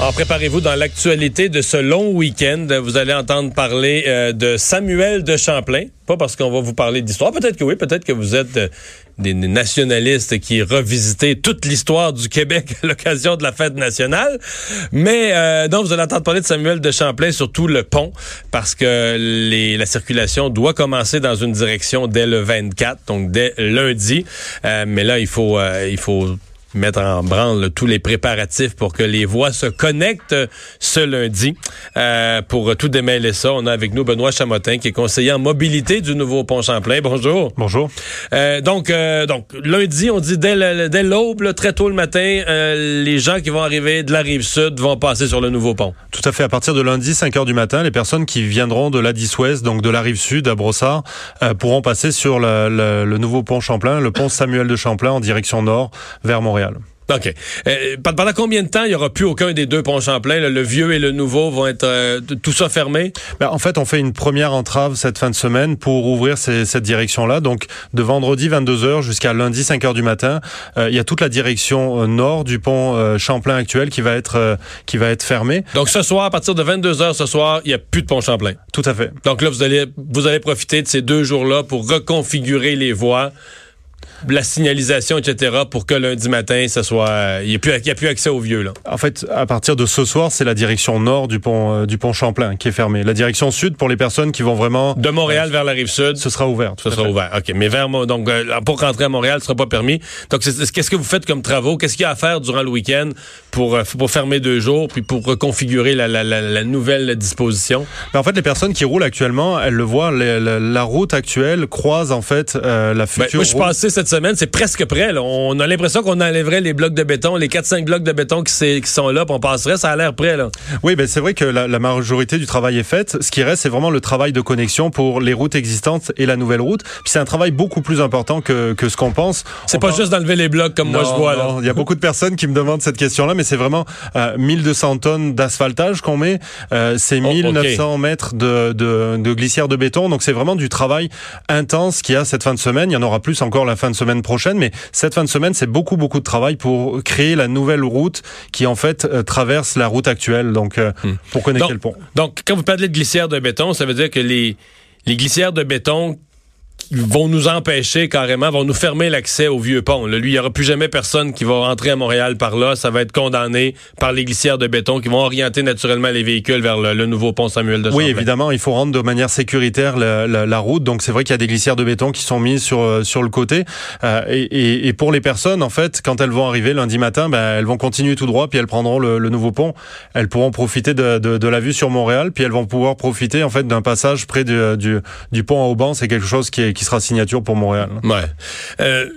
Alors, préparez-vous dans l'actualité de ce long week-end. Vous allez entendre parler euh, de Samuel de Champlain. Pas parce qu'on va vous parler d'histoire. Peut-être que oui, peut-être que vous êtes euh, des nationalistes qui revisitez toute l'histoire du Québec à l'occasion de la fête nationale. Mais euh, donc, vous allez entendre parler de Samuel de Champlain, surtout le pont, parce que les, la circulation doit commencer dans une direction dès le 24, donc dès lundi. Euh, mais là, il faut, euh, il faut mettre en branle tous les préparatifs pour que les voies se connectent ce lundi. Euh, pour tout démêler ça, on a avec nous Benoît Chamotin, qui est conseiller en mobilité du nouveau pont Champlain. Bonjour. Bonjour. Euh, donc, euh, donc lundi, on dit dès l'aube, très tôt le matin, euh, les gens qui vont arriver de la rive sud vont passer sur le nouveau pont. Tout à fait. À partir de lundi, 5 heures du matin, les personnes qui viendront de la 10 ouest, donc de la rive sud à Brossard, euh, pourront passer sur le, le, le nouveau pont Champlain, le pont Samuel de Champlain en direction nord vers Montréal. OK. Euh, pendant combien de temps il n'y aura plus aucun des deux ponts Champlain? Là, le vieux et le nouveau vont être euh, tout ça fermé? Ben, en fait, on fait une première entrave cette fin de semaine pour ouvrir ces, cette direction-là. Donc, de vendredi 22h jusqu'à lundi 5h du matin, euh, il y a toute la direction euh, nord du pont Champlain actuel qui va être qui va être fermée. Donc, ce soir, à partir de 22h ce soir, il n'y a plus de pont Champlain. Tout à fait. Donc là, vous allez, vous allez profiter de ces deux jours-là pour reconfigurer les voies la signalisation, etc., pour que lundi matin, ce soit, il n'y a, plus, a plus accès aux vieux. Là. En fait, à partir de ce soir, c'est la direction nord du pont euh, du pont Champlain qui est fermée. La direction sud pour les personnes qui vont vraiment de Montréal euh, vers la rive sud, ce sera ouvert. Ce sera ouvert. Ok, mais vers donc euh, pour rentrer à Montréal, ce sera pas permis. Donc, qu'est-ce que vous faites comme travaux? Qu'est-ce qu'il y a à faire durant le week-end pour pour fermer deux jours puis pour reconfigurer la, la, la, la nouvelle disposition? En fait, les personnes qui roulent actuellement, elles le voient. La, la route actuelle croise en fait euh, la future. Ben, moi, je cette semaine, c'est presque prêt. Là. On a l'impression qu'on enlèverait les blocs de béton, les 4-5 blocs de béton qui, qui sont là, puis on passerait, ça a l'air prêt. Là. Oui, ben c'est vrai que la, la, majorité du travail est faite. Ce qui reste, c'est vraiment le travail de connexion pour les routes existantes et la nouvelle route. Puis c'est un travail beaucoup plus important que, que ce qu'on pense. C'est pas juste d'enlever les blocs comme non, moi je vois. Là. Il y a beaucoup de personnes qui me demandent cette question-là, mais c'est vraiment euh, 1200 tonnes d'asphaltage qu'on met. Euh, c'est 1900 oh, okay. mètres de, de, de glissière de béton. Donc c'est vraiment du travail intense qu'il y a cette fin de semaine. Il y en aura plus encore la fin de semaine prochaine, mais cette fin de semaine, c'est beaucoup, beaucoup de travail pour créer la nouvelle route qui, en fait, euh, traverse la route actuelle, donc euh, hmm. pour connecter donc, le pont. Donc, quand vous parlez de glissière de béton, ça veut dire que les, les glissières de béton vont nous empêcher carrément, vont nous fermer l'accès au vieux pont. Là, lui, il n'y aura plus jamais personne qui va rentrer à Montréal par là. Ça va être condamné par les glissières de béton qui vont orienter naturellement les véhicules vers le, le nouveau pont Samuel de Oui, évidemment, il faut rendre de manière sécuritaire la, la, la route. Donc, c'est vrai qu'il y a des glissières de béton qui sont mises sur sur le côté. Euh, et, et, et, pour les personnes, en fait, quand elles vont arriver lundi matin, ben, elles vont continuer tout droit, puis elles prendront le, le nouveau pont. Elles pourront profiter de, de, de, la vue sur Montréal, puis elles vont pouvoir profiter en fait d'un passage près du, du, du pont à Auban. C'est quelque chose qui est qui sera signature pour Montréal. Ouais. Euh,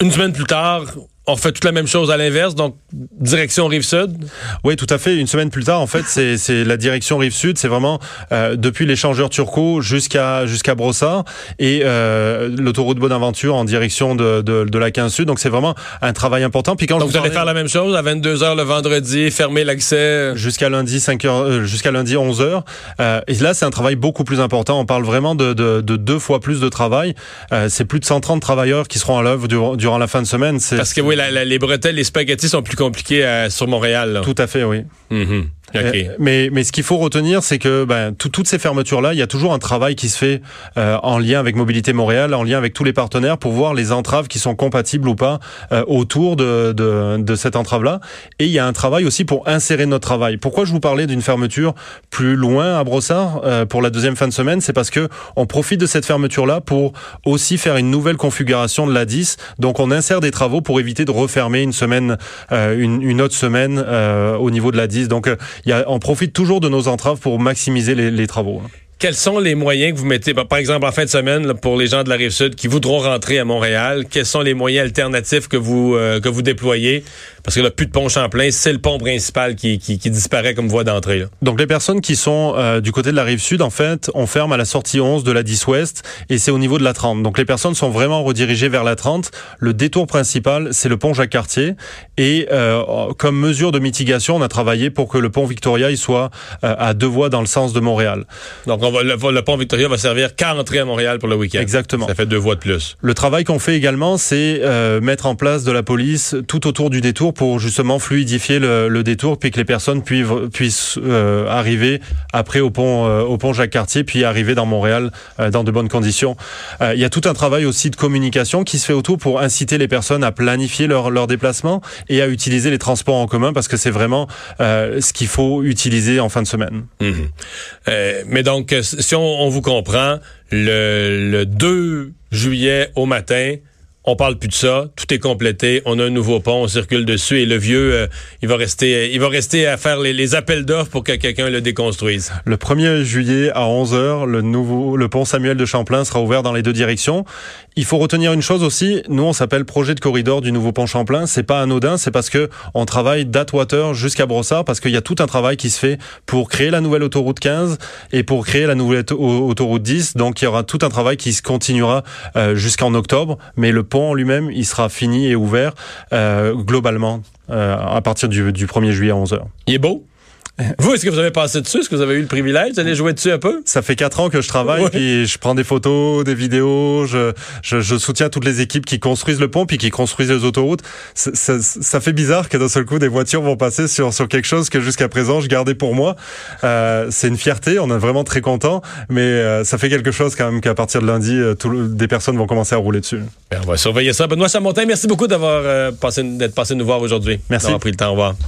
une semaine plus tard, on fait toute la même chose à l'inverse, donc direction Rive-Sud? Oui, tout à fait. Une semaine plus tard, en fait, c'est la direction Rive-Sud. C'est vraiment euh, depuis l'échangeur Turcot jusqu'à jusqu'à Brossard et euh, l'autoroute Bonaventure en direction de, de, de la 15 Sud. Donc, c'est vraiment un travail important. Puis quand donc, vous, vous allez faire la même chose à 22 h le vendredi, fermer l'accès? Jusqu'à lundi 5 heures, euh, jusqu'à lundi 11 h euh, Et là, c'est un travail beaucoup plus important. On parle vraiment de, de, de deux fois plus de travail. Euh, c'est plus de 130 travailleurs qui seront à l'œuvre durant, durant la fin de semaine. Parce que oui, la, la, les bretelles, les spaghettis sont plus compliqués euh, sur Montréal. Là. Tout à fait, oui. Mm -hmm. Okay. mais, mais ce qu'il faut retenir, c'est que ben, toutes ces fermetures-là, il y a toujours un travail qui se fait en lien avec Mobilité Montréal, en lien avec tous les partenaires pour voir les entraves qui sont compatibles ou pas autour de, de, de cette entrave-là. Et il y a un travail aussi pour insérer notre travail. Pourquoi je vous parlais d'une fermeture plus loin à Brossard pour la deuxième fin de semaine? C'est parce que on profite de cette fermeture-là pour aussi faire une nouvelle configuration de la 10. Donc on insère des travaux pour éviter de refermer une semaine, euh, une, une, autre semaine euh, au niveau de la 10. Donc euh, y a, on profite toujours de nos entraves pour maximiser les, travaux. Hein. Quels sont les moyens que vous mettez, par exemple en fin de semaine, là, pour les gens de la rive sud qui voudront rentrer à Montréal, quels sont les moyens alternatifs que vous euh, que vous déployez? Parce que là, plus de pont Champlain, c'est le pont principal qui, qui, qui disparaît comme voie d'entrée. Donc les personnes qui sont euh, du côté de la rive sud, en fait, on ferme à la sortie 11 de la 10 ouest et c'est au niveau de la 30. Donc les personnes sont vraiment redirigées vers la 30. Le détour principal, c'est le pont Jacques-Cartier et euh, comme mesure de mitigation, on a travaillé pour que le pont Victoria il soit euh, à deux voies dans le sens de Montréal. Donc on va, le, le, pont Victoria va servir qu'à entrer à Montréal pour le week-end. Exactement. Ça fait deux voies de plus. Le travail qu'on fait également, c'est euh, mettre en place de la police tout autour du détour pour justement fluidifier le, le détour, puis que les personnes puissent, puissent euh, arriver après au pont, euh, au pont Jacques-Cartier, puis arriver dans Montréal euh, dans de bonnes conditions. Euh, il y a tout un travail aussi de communication qui se fait autour pour inciter les personnes à planifier leur, leur déplacement et à utiliser les transports en commun parce que c'est vraiment ce qu'il faut utiliser en fin de semaine. Mmh. mais donc, si on, on vous comprend, le, le 2 juillet au matin, on parle plus de ça, tout est complété, on a un nouveau pont, on circule dessus. Et le vieux, euh, il va rester, il va rester à faire les, appels d'offres pour que quelqu'un le déconstruise. Le 1er juillet à 11h, le nouveau, le pont Samuel de Champlain sera ouvert dans les deux directions. Il faut retenir une chose aussi, nous on s'appelle projet de corridor du nouveau pont Champlain, c'est pas anodin, c'est parce que on travaille d'Atwater jusqu'à Brossard parce qu'il y a tout un travail qui se fait pour créer la nouvelle autoroute 15 et pour créer la nouvelle autoroute 10. Donc il y aura tout un travail qui se continuera euh, jusqu'en octobre, mais le lui-même, il sera fini et ouvert euh, globalement euh, à partir du, du 1er juillet à 11h. Il est beau? vous, est-ce que vous avez passé dessus? Est-ce que vous avez eu le privilège d'aller jouer dessus un peu? Ça fait quatre ans que je travaille, ouais. puis je prends des photos, des vidéos, je, je, je, soutiens toutes les équipes qui construisent le pont, puis qui construisent les autoroutes. Ça, ça, ça fait bizarre que d'un seul coup, des voitures vont passer sur, sur quelque chose que jusqu'à présent, je gardais pour moi. Euh, c'est une fierté, on est vraiment très content, mais euh, ça fait quelque chose quand même qu'à partir de lundi, euh, tout, des personnes vont commencer à rouler dessus. Bien, on va surveiller ça. Benoît Chamontin, merci beaucoup d'avoir euh, passé, d'être passé nous voir aujourd'hui. Merci. D'avoir pris le temps. Au revoir.